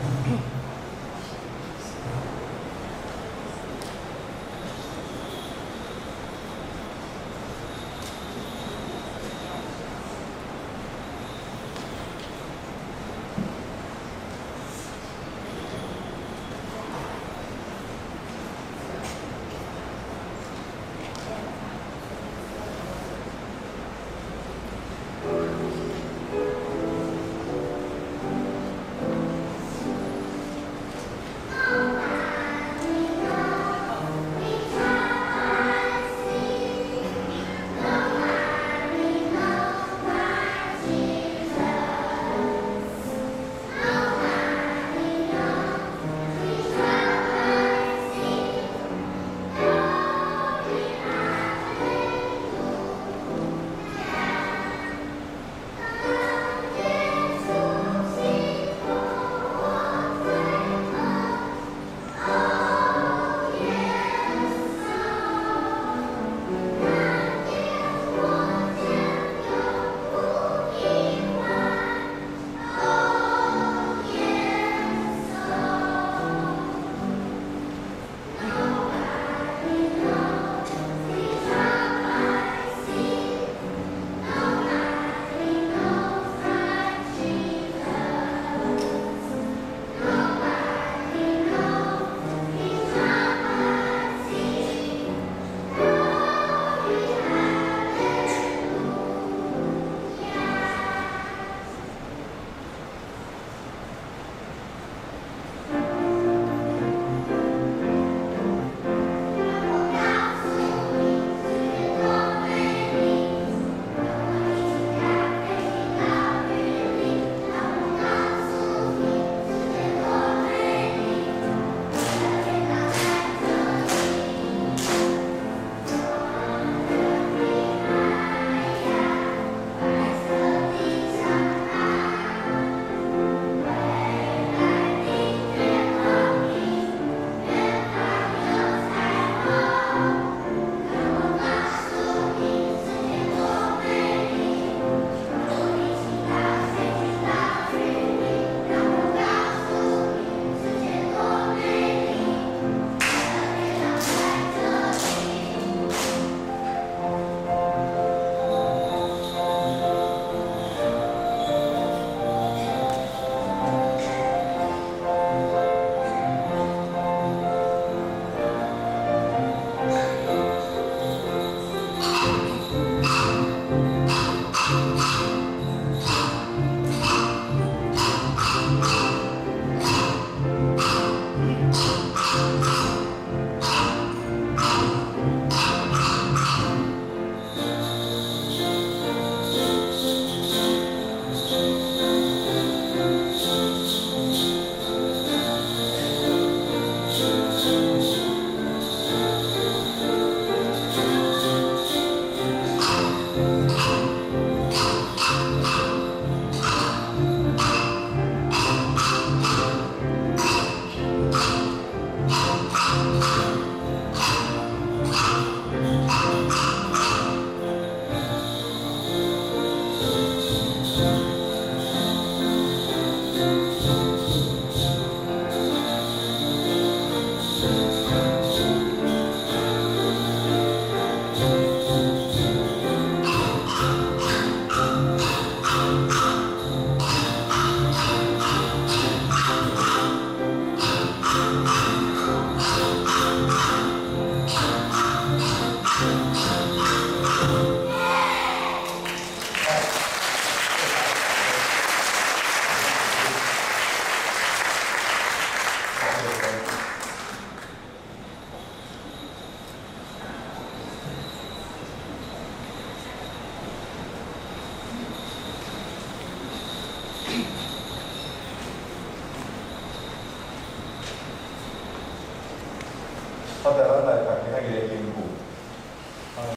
Mm-hmm. sadaranlar etmek gerektiğini bu.